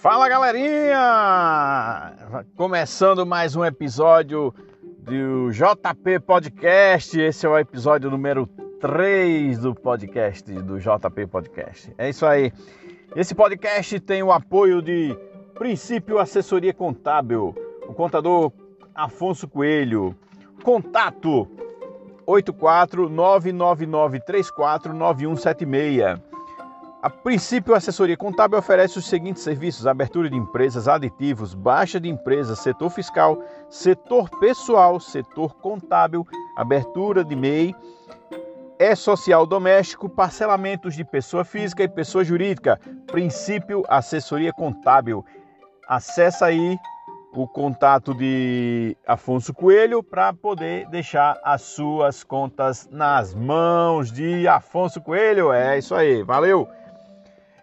Fala galerinha! Começando mais um episódio do JP Podcast. Esse é o episódio número 3 do podcast do JP Podcast. É isso aí. Esse podcast tem o apoio de Princípio Assessoria Contábil, o contador Afonso Coelho. Contato 84999349176. A princípio, a assessoria contábil oferece os seguintes serviços: abertura de empresas, aditivos, baixa de empresas, setor fiscal, setor pessoal, setor contábil, abertura de MEI, é social doméstico, parcelamentos de pessoa física e pessoa jurídica. Princípio Assessoria Contábil. Acesse aí o contato de Afonso Coelho para poder deixar as suas contas nas mãos de Afonso Coelho. É isso aí, valeu!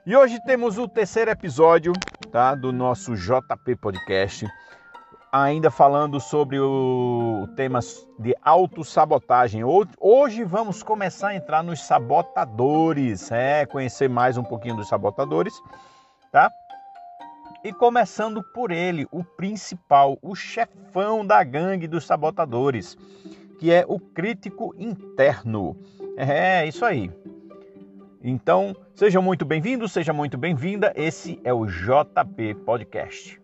E hoje temos o terceiro episódio tá, do nosso JP Podcast, ainda falando sobre o tema de autossabotagem. Hoje vamos começar a entrar nos sabotadores, é, conhecer mais um pouquinho dos sabotadores, tá? E começando por ele, o principal, o chefão da gangue dos sabotadores, que é o crítico interno. É, isso aí. Então, sejam muito bem-vindos, seja muito bem-vinda. Esse é o JP Podcast.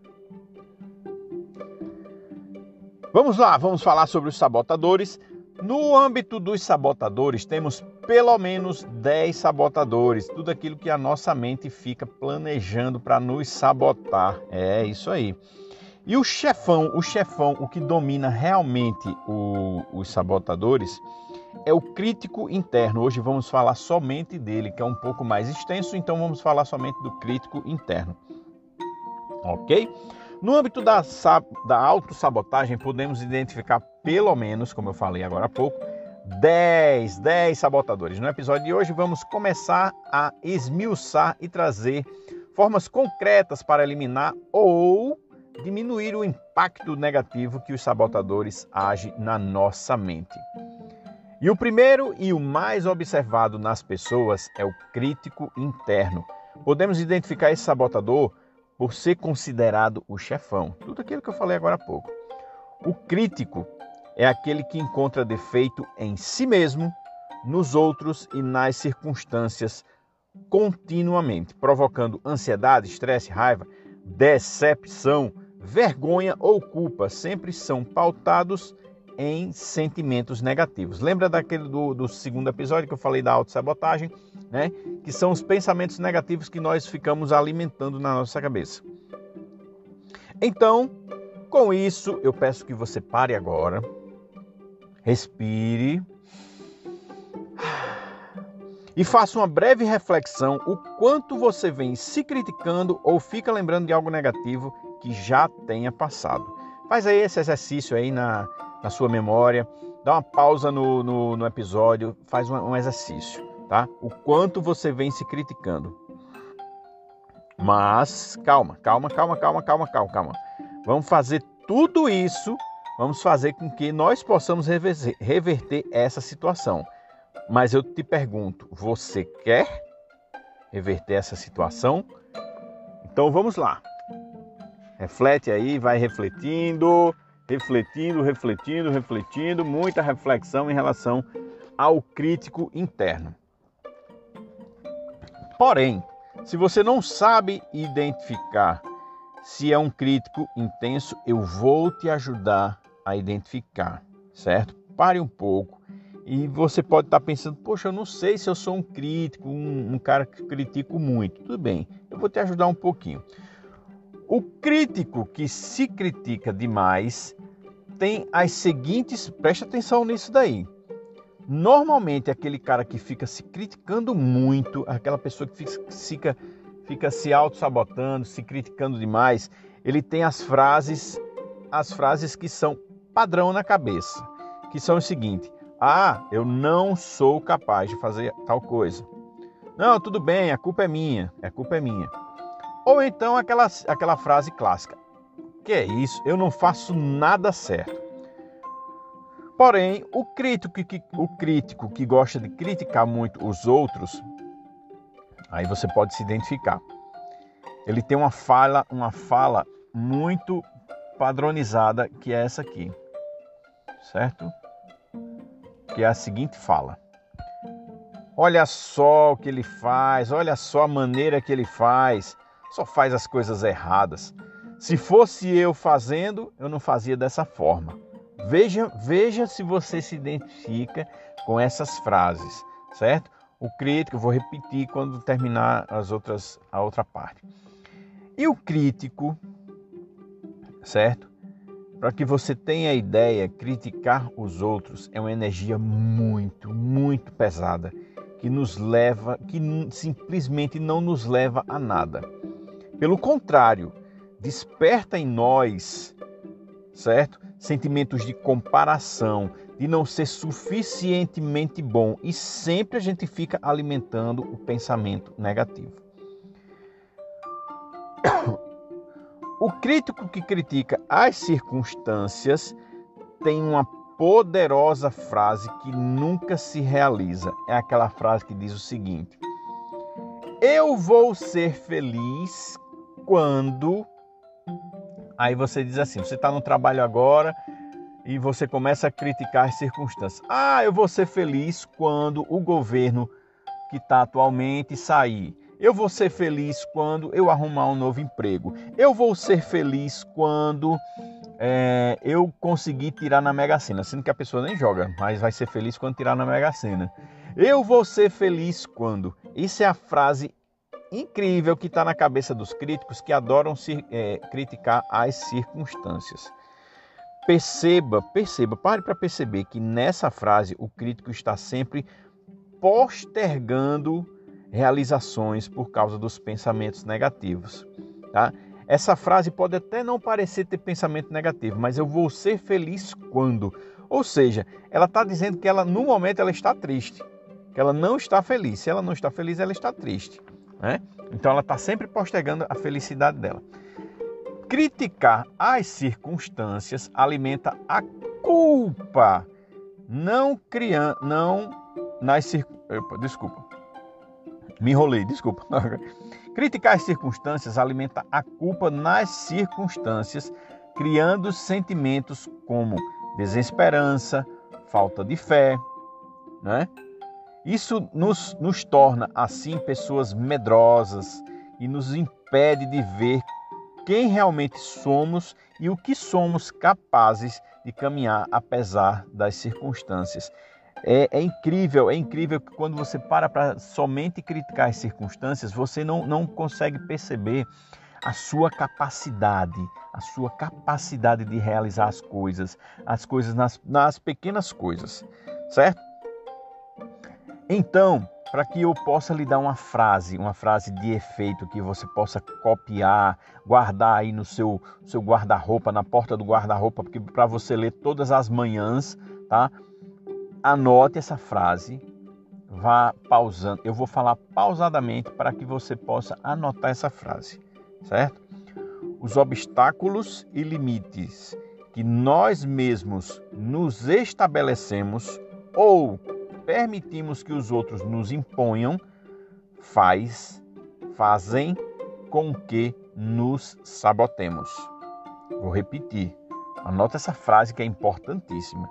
Vamos lá, vamos falar sobre os sabotadores. No âmbito dos sabotadores, temos pelo menos 10 sabotadores, tudo aquilo que a nossa mente fica planejando para nos sabotar. É isso aí. E o chefão, o chefão, o que domina realmente o, os sabotadores, é o crítico interno. Hoje vamos falar somente dele, que é um pouco mais extenso, então vamos falar somente do crítico interno. Ok? No âmbito da, da autossabotagem, podemos identificar pelo menos, como eu falei agora há pouco, 10, 10 sabotadores. No episódio de hoje vamos começar a esmiuçar e trazer formas concretas para eliminar ou diminuir o impacto negativo que os sabotadores agem na nossa mente. E o primeiro e o mais observado nas pessoas é o crítico interno. Podemos identificar esse sabotador por ser considerado o chefão. Tudo aquilo que eu falei agora há pouco. O crítico é aquele que encontra defeito em si mesmo, nos outros e nas circunstâncias continuamente, provocando ansiedade, estresse, raiva, decepção, vergonha ou culpa. Sempre são pautados em sentimentos negativos. Lembra daquele do, do segundo episódio que eu falei da autossabotagem, né? Que são os pensamentos negativos que nós ficamos alimentando na nossa cabeça. Então, com isso, eu peço que você pare agora, respire e faça uma breve reflexão o quanto você vem se criticando ou fica lembrando de algo negativo que já tenha passado. Faz aí esse exercício aí na, na sua memória, dá uma pausa no, no, no episódio, faz um, um exercício, tá? O quanto você vem se criticando. Mas calma, calma, calma, calma, calma, calma, calma. Vamos fazer tudo isso, vamos fazer com que nós possamos reverter essa situação. Mas eu te pergunto, você quer reverter essa situação? Então vamos lá. Reflete aí, vai refletindo refletindo, refletindo, refletindo, muita reflexão em relação ao crítico interno. Porém, se você não sabe identificar se é um crítico intenso, eu vou te ajudar a identificar, certo? Pare um pouco e você pode estar pensando, poxa, eu não sei se eu sou um crítico, um, um cara que critico muito. Tudo bem, eu vou te ajudar um pouquinho. O crítico que se critica demais tem as seguintes, preste atenção nisso daí. Normalmente aquele cara que fica se criticando muito, aquela pessoa que fica, fica se auto-sabotando, se criticando demais, ele tem as frases, as frases que são padrão na cabeça, que são o seguinte: "Ah, eu não sou capaz de fazer tal coisa". Não, tudo bem, a culpa é minha, a culpa é minha. Ou então aquela, aquela frase clássica: Que é isso? Eu não faço nada certo. Porém, o crítico, que, o crítico que gosta de criticar muito os outros, aí você pode se identificar. ele tem uma fala, uma fala muito padronizada que é essa aqui, certo? Que é a seguinte fala: Olha só o que ele faz, olha só a maneira que ele faz, só faz as coisas erradas. Se fosse eu fazendo, eu não fazia dessa forma. Veja, veja se você se identifica com essas frases, certo? O crítico, vou repetir quando terminar as outras, a outra parte. E o crítico, certo? Para que você tenha a ideia, criticar os outros é uma energia muito, muito pesada que nos leva, que simplesmente não nos leva a nada. Pelo contrário, desperta em nós, certo? Sentimentos de comparação, de não ser suficientemente bom e sempre a gente fica alimentando o pensamento negativo. O crítico que critica as circunstâncias tem uma poderosa frase que nunca se realiza. É aquela frase que diz o seguinte: Eu vou ser feliz quando. Aí você diz assim: você está no trabalho agora e você começa a criticar as circunstâncias. Ah, eu vou ser feliz quando o governo que está atualmente sair. Eu vou ser feliz quando eu arrumar um novo emprego. Eu vou ser feliz quando é, eu conseguir tirar na Mega Sena. Sendo que a pessoa nem joga, mas vai ser feliz quando tirar na Mega Sena. Eu vou ser feliz quando. Isso é a frase incrível que está na cabeça dos críticos que adoram se, é, criticar as circunstâncias. Perceba, perceba, pare para perceber que nessa frase o crítico está sempre postergando realizações por causa dos pensamentos negativos. Tá? Essa frase pode até não parecer ter pensamento negativo, mas eu vou ser feliz quando. Ou seja, ela está dizendo que ela no momento ela está triste, que ela não está feliz. Se ela não está feliz, ela está triste. Né? Então ela está sempre postergando a felicidade dela. Criticar as circunstâncias alimenta a culpa, não criando, não nas circunstâncias. Desculpa, me enrolei, desculpa. Criticar as circunstâncias alimenta a culpa nas circunstâncias, criando sentimentos como desesperança, falta de fé, né? Isso nos, nos torna, assim, pessoas medrosas e nos impede de ver quem realmente somos e o que somos capazes de caminhar apesar das circunstâncias. É, é, incrível, é incrível que quando você para para somente criticar as circunstâncias, você não, não consegue perceber a sua capacidade, a sua capacidade de realizar as coisas, as coisas nas, nas pequenas coisas, certo? Então, para que eu possa lhe dar uma frase, uma frase de efeito que você possa copiar, guardar aí no seu, seu guarda-roupa, na porta do guarda-roupa, para você ler todas as manhãs, tá? anote essa frase, vá pausando. Eu vou falar pausadamente para que você possa anotar essa frase, certo? Os obstáculos e limites que nós mesmos nos estabelecemos ou permitimos que os outros nos imponham faz fazem com que nos sabotemos. Vou repetir. Anota essa frase que é importantíssima.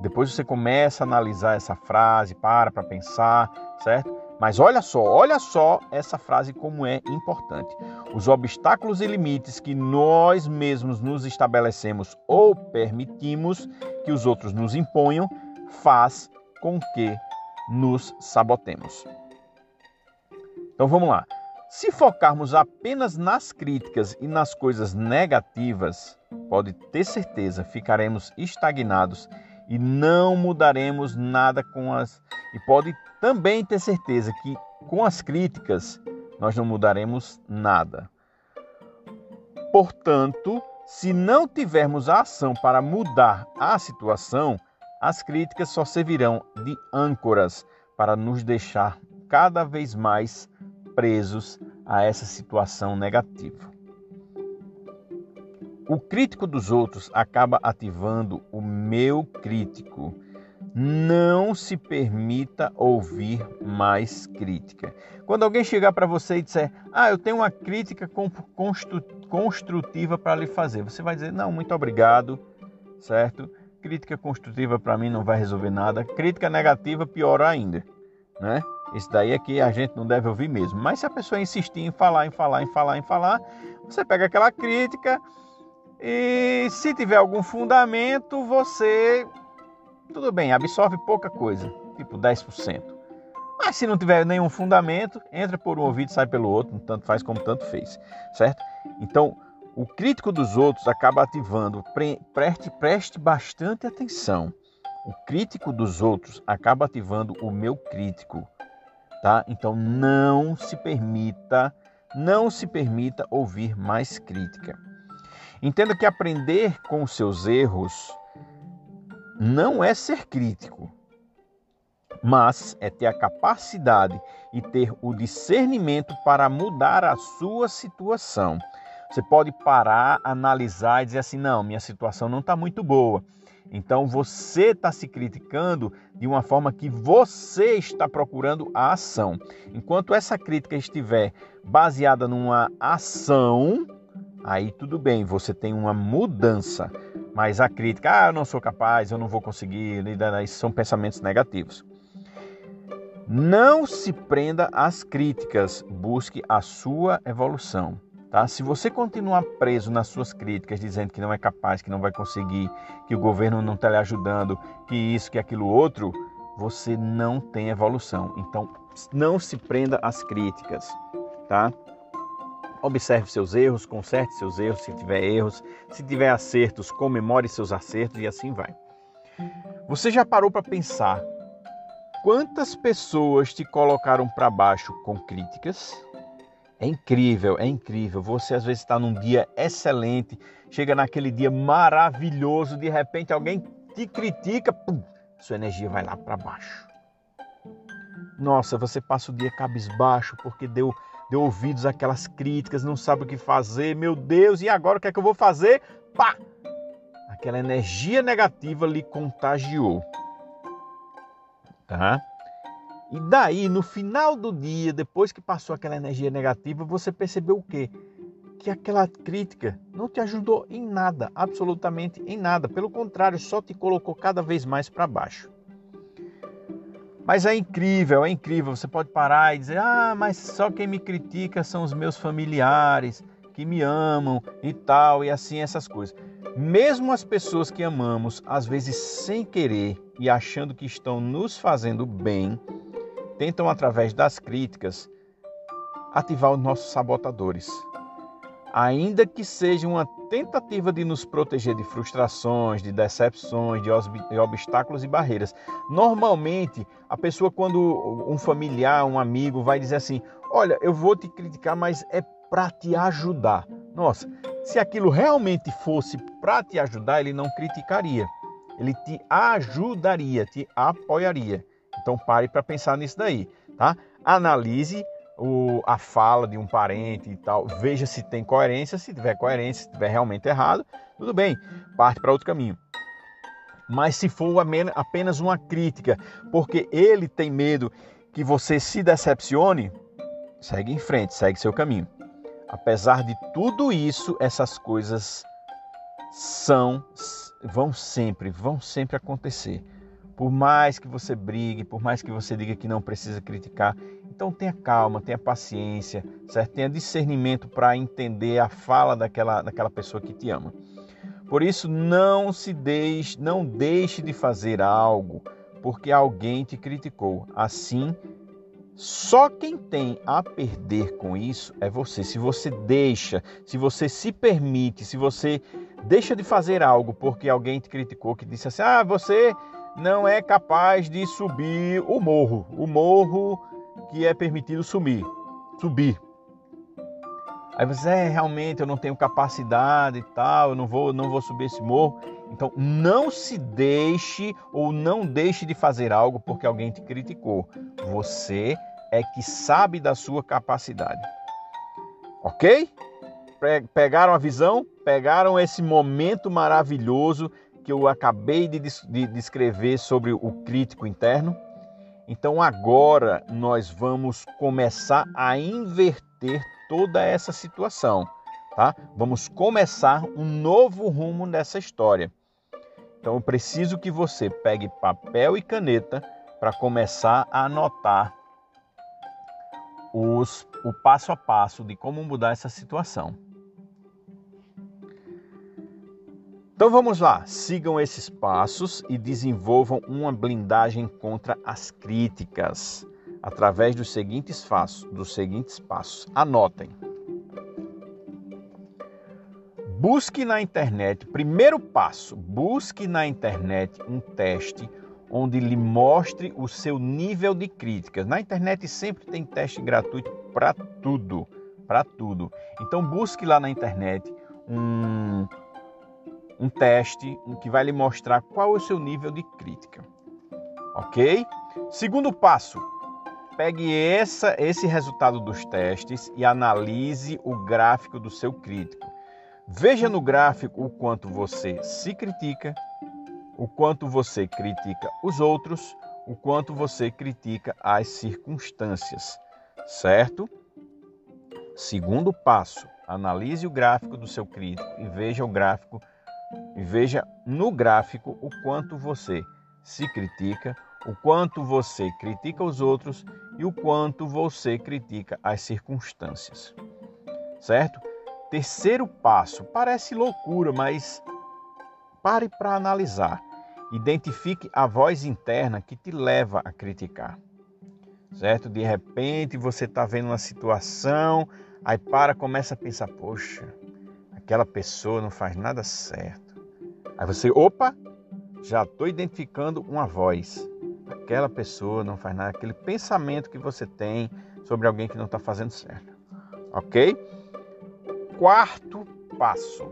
Depois você começa a analisar essa frase, para para pensar, certo? Mas olha só, olha só essa frase como é importante. Os obstáculos e limites que nós mesmos nos estabelecemos ou permitimos que os outros nos imponham faz com que nos sabotemos. Então vamos lá. Se focarmos apenas nas críticas e nas coisas negativas, pode ter certeza ficaremos estagnados e não mudaremos nada com as. E pode também ter certeza que com as críticas nós não mudaremos nada. Portanto, se não tivermos a ação para mudar a situação, as críticas só servirão de âncoras para nos deixar cada vez mais presos a essa situação negativa. O crítico dos outros acaba ativando o meu crítico. Não se permita ouvir mais crítica. Quando alguém chegar para você e disser, ah, eu tenho uma crítica construtiva para lhe fazer, você vai dizer, não, muito obrigado, certo? Crítica construtiva para mim não vai resolver nada. Crítica negativa, pior ainda, né? Isso daí é que a gente não deve ouvir mesmo. Mas se a pessoa insistir em falar, em falar, em falar, em falar, você pega aquela crítica e se tiver algum fundamento, você tudo bem, absorve pouca coisa, tipo 10%. Mas se não tiver nenhum fundamento, entra por um ouvido e sai pelo outro, tanto faz como tanto fez, certo? Então, o crítico dos outros acaba ativando, preste, preste bastante atenção. O crítico dos outros acaba ativando o meu crítico, tá? Então não se permita, não se permita ouvir mais crítica. Entenda que aprender com os seus erros não é ser crítico, mas é ter a capacidade e ter o discernimento para mudar a sua situação. Você pode parar, analisar e dizer assim: não, minha situação não está muito boa. Então você está se criticando de uma forma que você está procurando a ação. Enquanto essa crítica estiver baseada numa ação, aí tudo bem, você tem uma mudança. Mas a crítica, ah, eu não sou capaz, eu não vou conseguir, isso são pensamentos negativos. Não se prenda às críticas, busque a sua evolução. Tá? Se você continuar preso nas suas críticas, dizendo que não é capaz, que não vai conseguir, que o governo não está lhe ajudando, que isso, que aquilo outro, você não tem evolução. Então, não se prenda às críticas, tá? Observe seus erros, conserte seus erros se tiver erros. Se tiver acertos, comemore seus acertos e assim vai. Você já parou para pensar quantas pessoas te colocaram para baixo com críticas? É incrível, é incrível. Você às vezes está num dia excelente, chega naquele dia maravilhoso, de repente alguém te critica, pum, sua energia vai lá para baixo. Nossa, você passa o dia cabisbaixo porque deu deu ouvidos àquelas críticas, não sabe o que fazer, meu Deus, e agora o que é que eu vou fazer? Pá! Aquela energia negativa lhe contagiou. Tá? E daí, no final do dia, depois que passou aquela energia negativa, você percebeu o quê? Que aquela crítica não te ajudou em nada, absolutamente em nada. Pelo contrário, só te colocou cada vez mais para baixo. Mas é incrível, é incrível. Você pode parar e dizer: ah, mas só quem me critica são os meus familiares que me amam e tal, e assim essas coisas. Mesmo as pessoas que amamos, às vezes sem querer e achando que estão nos fazendo bem, tentam através das críticas ativar os nossos sabotadores ainda que seja uma tentativa de nos proteger de frustrações, de decepções, de obstáculos e barreiras. Normalmente, a pessoa, quando um familiar, um amigo vai dizer assim: Olha, eu vou te criticar, mas é para te ajudar. Nossa, se aquilo realmente fosse para te ajudar, ele não criticaria. Ele te ajudaria, te apoiaria. Então pare para pensar nisso daí, tá? Analise o, a fala de um parente e tal, veja se tem coerência, se tiver coerência, se tiver realmente errado, tudo bem, parte para outro caminho. Mas se for apenas uma crítica, porque ele tem medo que você se decepcione, segue em frente, segue seu caminho. Apesar de tudo isso, essas coisas são, vão sempre, vão sempre acontecer. Por mais que você brigue, por mais que você diga que não precisa criticar, então tenha calma, tenha paciência, certo? Tenha discernimento para entender a fala daquela, daquela pessoa que te ama. Por isso não se deixe, não deixe de fazer algo porque alguém te criticou. Assim, só quem tem a perder com isso é você. Se você deixa, se você se permite, se você deixa de fazer algo porque alguém te criticou, que disse assim: "Ah, você não é capaz de subir o morro, o morro que é permitido sumir, subir. Aí você, é, realmente eu não tenho capacidade e tal, eu não vou, não vou subir esse morro. Então não se deixe ou não deixe de fazer algo porque alguém te criticou. Você é que sabe da sua capacidade. Ok? Pegaram a visão? Pegaram esse momento maravilhoso que eu acabei de, de descrever sobre o crítico interno? Então agora nós vamos começar a inverter toda essa situação, tá? Vamos começar um novo rumo nessa história. Então eu preciso que você pegue papel e caneta para começar a anotar os, o passo a passo de como mudar essa situação. Então vamos lá, sigam esses passos e desenvolvam uma blindagem contra as críticas através dos seguintes passos, dos seguintes passos. Anotem. Busque na internet, primeiro passo, busque na internet um teste onde lhe mostre o seu nível de críticas. Na internet sempre tem teste gratuito para tudo, para tudo. Então busque lá na internet um um teste que vai lhe mostrar qual é o seu nível de crítica. Ok? Segundo passo, pegue essa, esse resultado dos testes e analise o gráfico do seu crítico. Veja no gráfico o quanto você se critica, o quanto você critica os outros, o quanto você critica as circunstâncias, certo? Segundo passo, analise o gráfico do seu crítico e veja o gráfico e veja no gráfico o quanto você se critica, o quanto você critica os outros e o quanto você critica as circunstâncias. Certo? Terceiro passo, parece loucura, mas pare para analisar. Identifique a voz interna que te leva a criticar. Certo? De repente você está vendo uma situação, aí para, começa a pensar: poxa, aquela pessoa não faz nada certo. Aí você, opa, já estou identificando uma voz. Aquela pessoa não faz nada, aquele pensamento que você tem sobre alguém que não está fazendo certo. Ok? Quarto passo: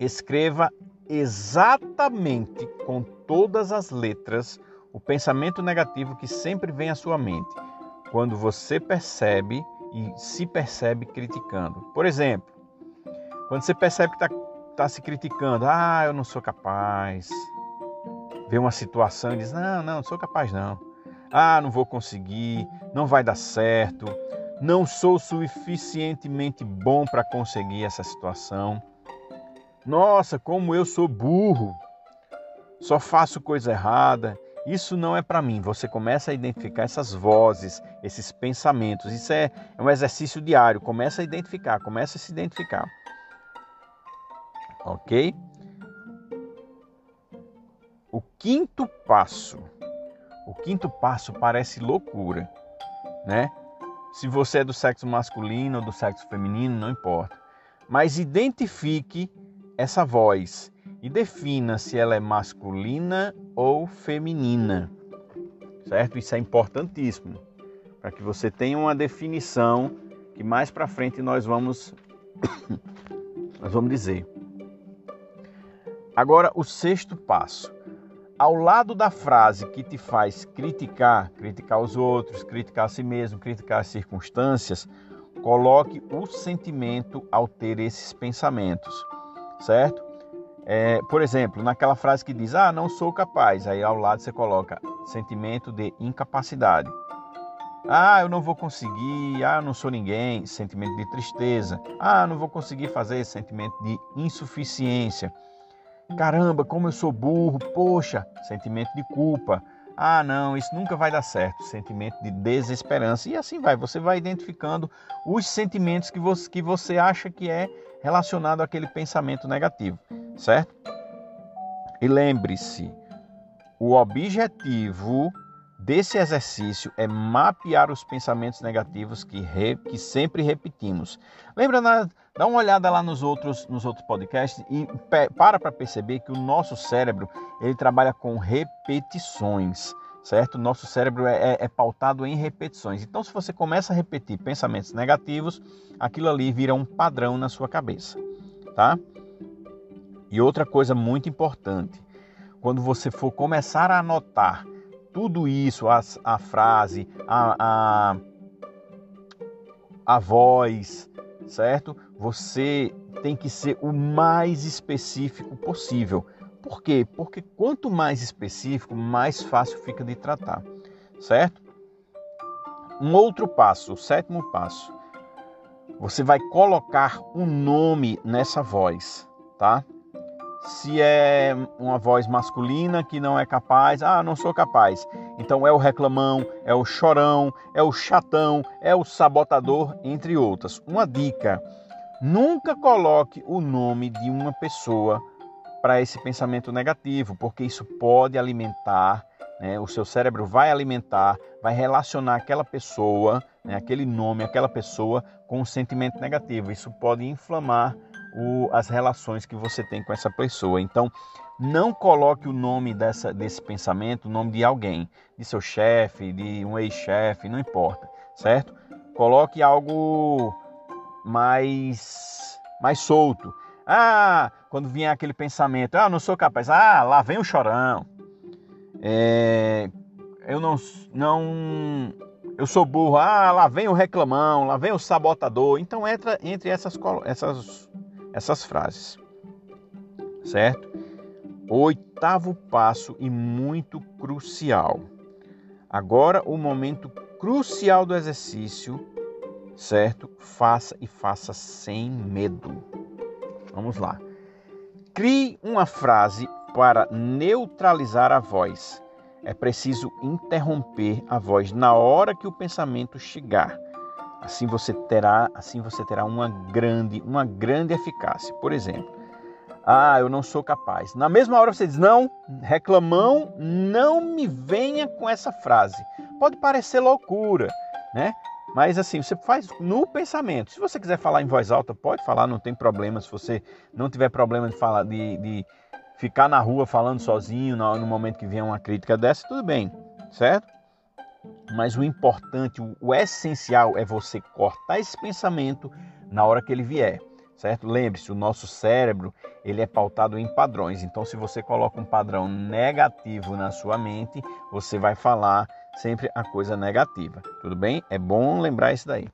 escreva exatamente com todas as letras o pensamento negativo que sempre vem à sua mente quando você percebe e se percebe criticando. Por exemplo, quando você percebe que está tá se criticando, ah, eu não sou capaz. Vê uma situação e diz, não, não, não sou capaz não. Ah, não vou conseguir, não vai dar certo, não sou suficientemente bom para conseguir essa situação. Nossa, como eu sou burro, só faço coisa errada. Isso não é para mim. Você começa a identificar essas vozes, esses pensamentos. Isso é, é um exercício diário. Começa a identificar, começa a se identificar ok? O quinto passo, o quinto passo parece loucura, né? Se você é do sexo masculino ou do sexo feminino, não importa. Mas identifique essa voz e defina se ela é masculina ou feminina. Certo? Isso é importantíssimo para que você tenha uma definição que mais para frente nós vamos nós vamos dizer. Agora, o sexto passo. Ao lado da frase que te faz criticar, criticar os outros, criticar a si mesmo, criticar as circunstâncias, coloque o sentimento ao ter esses pensamentos, certo? É, por exemplo, naquela frase que diz, ah, não sou capaz, aí ao lado você coloca sentimento de incapacidade. Ah, eu não vou conseguir, ah, eu não sou ninguém, sentimento de tristeza. Ah, não vou conseguir fazer, sentimento de insuficiência. Caramba, como eu sou burro, poxa, sentimento de culpa. Ah, não, isso nunca vai dar certo, sentimento de desesperança. E assim vai, você vai identificando os sentimentos que você, que você acha que é relacionado àquele pensamento negativo, certo? E lembre-se, o objetivo desse exercício é mapear os pensamentos negativos que, re, que sempre repetimos. Lembra na, Dá uma olhada lá nos outros, nos outros podcasts e para para perceber que o nosso cérebro ele trabalha com repetições, certo? Nosso cérebro é, é, é pautado em repetições. Então, se você começa a repetir pensamentos negativos, aquilo ali vira um padrão na sua cabeça, tá? E outra coisa muito importante, quando você for começar a anotar tudo isso, a, a frase, a, a, a voz, certo? Você tem que ser o mais específico possível. Por quê? Porque quanto mais específico, mais fácil fica de tratar, certo? Um outro passo, o sétimo passo. Você vai colocar um nome nessa voz, tá? Se é uma voz masculina que não é capaz, ah, não sou capaz. Então é o reclamão, é o chorão, é o chatão, é o sabotador, entre outras. Uma dica: nunca coloque o nome de uma pessoa para esse pensamento negativo, porque isso pode alimentar, né, o seu cérebro vai alimentar, vai relacionar aquela pessoa, né, aquele nome, aquela pessoa com um sentimento negativo. Isso pode inflamar o, as relações que você tem com essa pessoa. Então, não coloque o nome dessa, desse pensamento, o nome de alguém, de seu chefe, de um ex-chefe, não importa, certo? Coloque algo mais, mais solto. Ah, quando vier aquele pensamento, ah, não sou capaz. Ah, lá vem o chorão. É, eu não, não, eu sou burro. Ah, lá vem o reclamão, lá vem o sabotador. Então entra entre essas, essas, essas frases, certo? Oitavo passo e muito crucial. Agora o momento crucial do exercício, certo? Faça e faça sem medo. Vamos lá. Crie uma frase para neutralizar a voz. É preciso interromper a voz na hora que o pensamento chegar. Assim você terá, assim você terá uma grande, uma grande eficácia. Por exemplo, ah, eu não sou capaz. Na mesma hora você diz: "Não, reclamão, não me venha com essa frase". Pode parecer loucura, né? Mas assim, você faz no pensamento. Se você quiser falar em voz alta, pode falar, não tem problema. Se você não tiver problema de falar, de, de ficar na rua falando sozinho no, momento que vier uma crítica dessa, tudo bem, certo? Mas o importante, o, essencial é você cortar esse pensamento na hora que ele vier, certo? Lembre-se, o nosso cérebro ele é pautado em padrões. Então, se você coloca um padrão negativo na sua mente, você vai falar sempre a coisa negativa. Tudo bem? É bom lembrar isso daí.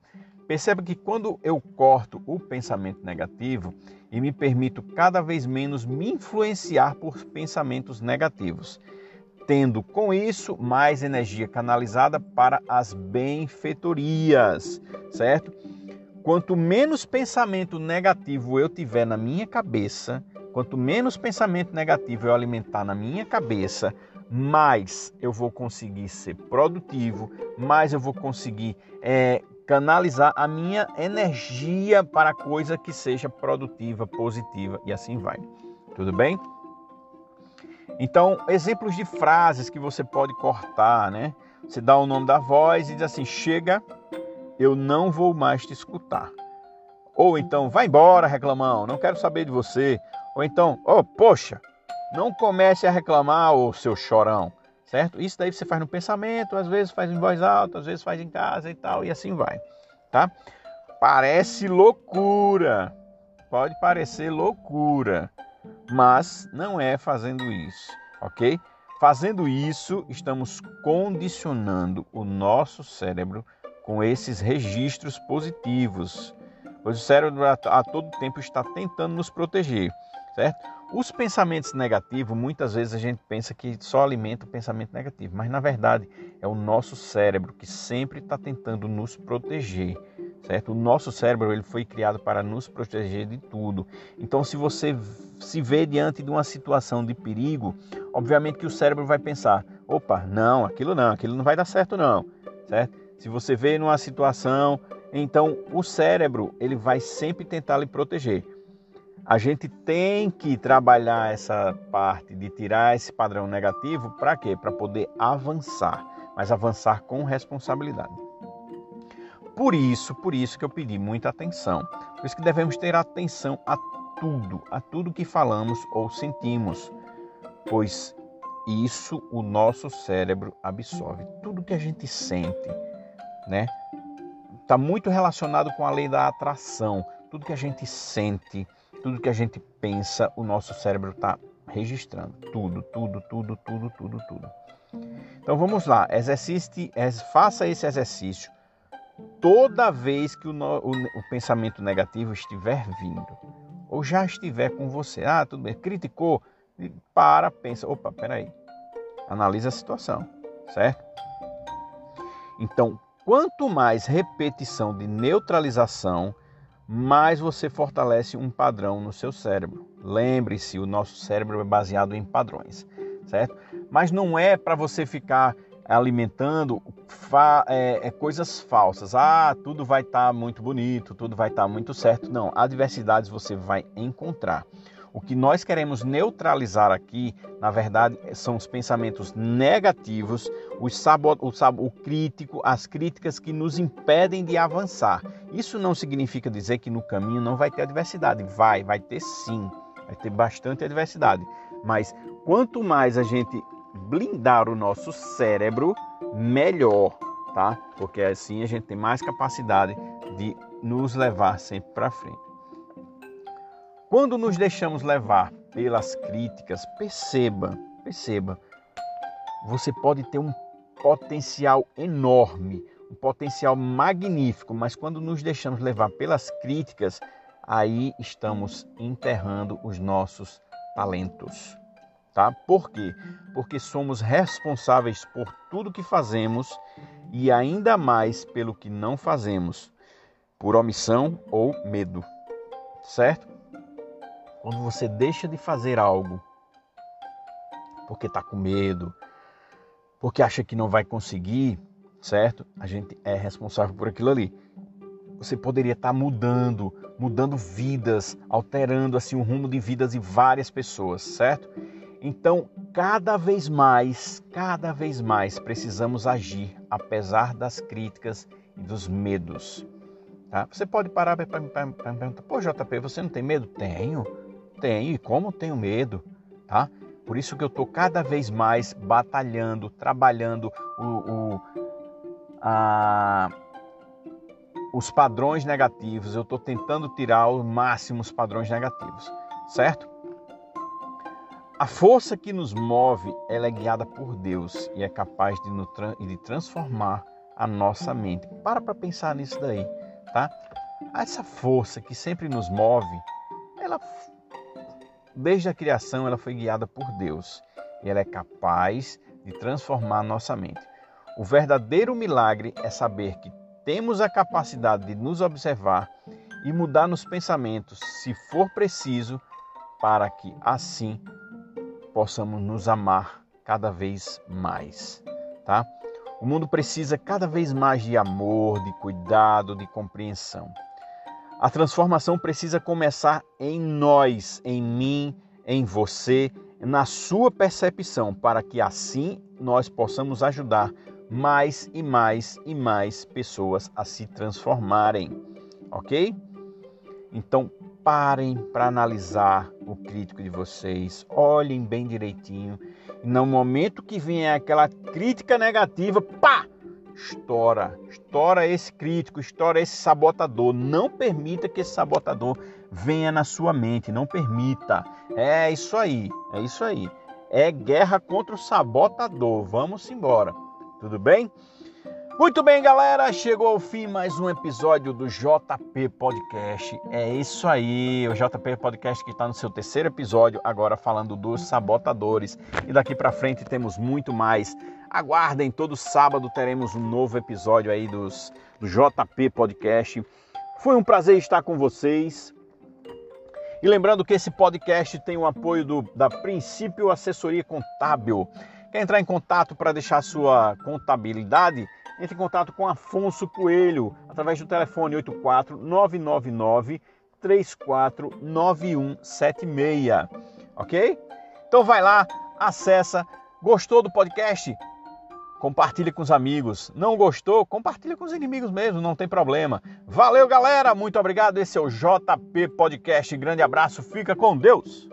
Perceba que quando eu corto o pensamento negativo e me permito cada vez menos me influenciar por pensamentos negativos, tendo com isso mais energia canalizada para as benfeitorias, certo? Quanto menos pensamento negativo eu tiver na minha cabeça, quanto menos pensamento negativo eu alimentar na minha cabeça, mais eu vou conseguir ser produtivo, mais eu vou conseguir é, canalizar a minha energia para coisa que seja produtiva, positiva e assim vai. Tudo bem? Então, exemplos de frases que você pode cortar, né? Você dá o nome da voz e diz assim: chega, eu não vou mais te escutar. Ou então, vai embora, reclamão, não quero saber de você. Ou então, oh, poxa, não comece a reclamar, ô seu chorão, certo? Isso daí você faz no pensamento, às vezes faz em voz alta, às vezes faz em casa e tal, e assim vai, tá? Parece loucura, pode parecer loucura, mas não é fazendo isso, ok? Fazendo isso, estamos condicionando o nosso cérebro com esses registros positivos, pois o cérebro a, a todo tempo está tentando nos proteger, certo? Os pensamentos negativos, muitas vezes a gente pensa que só alimenta o pensamento negativo, mas na verdade é o nosso cérebro que sempre está tentando nos proteger, certo? O nosso cérebro ele foi criado para nos proteger de tudo. Então, se você se vê diante de uma situação de perigo, obviamente que o cérebro vai pensar: opa, não, aquilo não, aquilo não vai dar certo não, certo? Se você vê numa situação, então o cérebro ele vai sempre tentar lhe proteger a gente tem que trabalhar essa parte de tirar esse padrão negativo para quê? Para poder avançar, mas avançar com responsabilidade. Por isso, por isso que eu pedi muita atenção. Por isso que devemos ter atenção a tudo, a tudo que falamos ou sentimos, pois isso o nosso cérebro absorve. Tudo que a gente sente, né? Está muito relacionado com a lei da atração. Tudo que a gente sente, tudo que a gente pensa, o nosso cérebro está registrando. Tudo, tudo, tudo, tudo, tudo, tudo. Então vamos lá, exercite, faça esse exercício toda vez que o, o, o, pensamento negativo estiver vindo ou já estiver com você. Ah, tudo bem, criticou, para, pensa, opa, peraí, analisa a situação, certo? Então, quanto mais repetição de neutralização, mais você fortalece um padrão no seu cérebro. Lembre-se, o nosso cérebro é baseado em padrões, certo? Mas não é para você ficar alimentando fa é, é, coisas falsas. Ah, tudo vai estar tá muito bonito, tudo vai estar tá muito certo. Não, adversidades você vai encontrar. O que nós queremos neutralizar aqui, na verdade, são os pensamentos negativos, o, sabot, o, sab, o crítico, as críticas que nos impedem de avançar. Isso não significa dizer que no caminho não vai ter adversidade. Vai, vai ter sim. Vai ter bastante adversidade. Mas quanto mais a gente blindar o nosso cérebro, melhor, tá? Porque assim a gente tem mais capacidade de nos levar sempre para frente. Quando nos deixamos levar pelas críticas, perceba, perceba, você pode ter um potencial enorme, um potencial magnífico, mas quando nos deixamos levar pelas críticas, aí estamos enterrando os nossos talentos tá? Por quê? Porque somos responsáveis por tudo que fazemos e ainda mais pelo que não fazemos, por omissão ou medo, certo? Quando você deixa de fazer algo porque está com medo, porque acha que não vai conseguir, certo? A gente é responsável por aquilo ali. Você poderia estar tá mudando, mudando vidas, alterando assim o rumo de vidas de várias pessoas, certo? Então, cada vez mais, cada vez mais precisamos agir, apesar das críticas e dos medos. Tá? Você pode parar para me perguntar, pô JP, você não tem medo? Tenho, tenho, e como tenho medo? Tá? Por isso que eu estou cada vez mais batalhando, trabalhando o, o a, os padrões negativos, eu estou tentando tirar os padrões negativos, certo? A força que nos move, ela é guiada por Deus e é capaz de, de transformar a nossa mente. Para para pensar nisso daí, tá? Essa força que sempre nos move, ela desde a criação ela foi guiada por Deus e ela é capaz de transformar a nossa mente. O verdadeiro milagre é saber que temos a capacidade de nos observar e mudar nos pensamentos, se for preciso, para que assim possamos nos amar cada vez mais, tá? O mundo precisa cada vez mais de amor, de cuidado, de compreensão. A transformação precisa começar em nós, em mim, em você, na sua percepção, para que assim nós possamos ajudar mais e mais e mais pessoas a se transformarem, ok? Então, parem para analisar o crítico de vocês, olhem bem direitinho. E no momento que vier aquela crítica negativa, pá! Estoura, estoura esse crítico, estoura esse sabotador. Não permita que esse sabotador venha na sua mente, não permita. É isso aí, é isso aí. É guerra contra o sabotador. Vamos embora. Tudo bem? Muito bem, galera, chegou ao fim mais um episódio do JP Podcast. É isso aí, o JP Podcast que está no seu terceiro episódio, agora falando dos sabotadores. E daqui para frente temos muito mais. Aguardem, todo sábado teremos um novo episódio aí dos, do JP Podcast. Foi um prazer estar com vocês. E lembrando que esse podcast tem o apoio do, da Princípio Assessoria Contábil. Quer entrar em contato para deixar sua contabilidade? Entre em contato com Afonso Coelho através do telefone 84 999 349176, ok? Então vai lá, acessa. Gostou do podcast? Compartilhe com os amigos. Não gostou? Compartilhe com os inimigos mesmo, não tem problema. Valeu, galera. Muito obrigado. Esse é o JP Podcast. Grande abraço. Fica com Deus.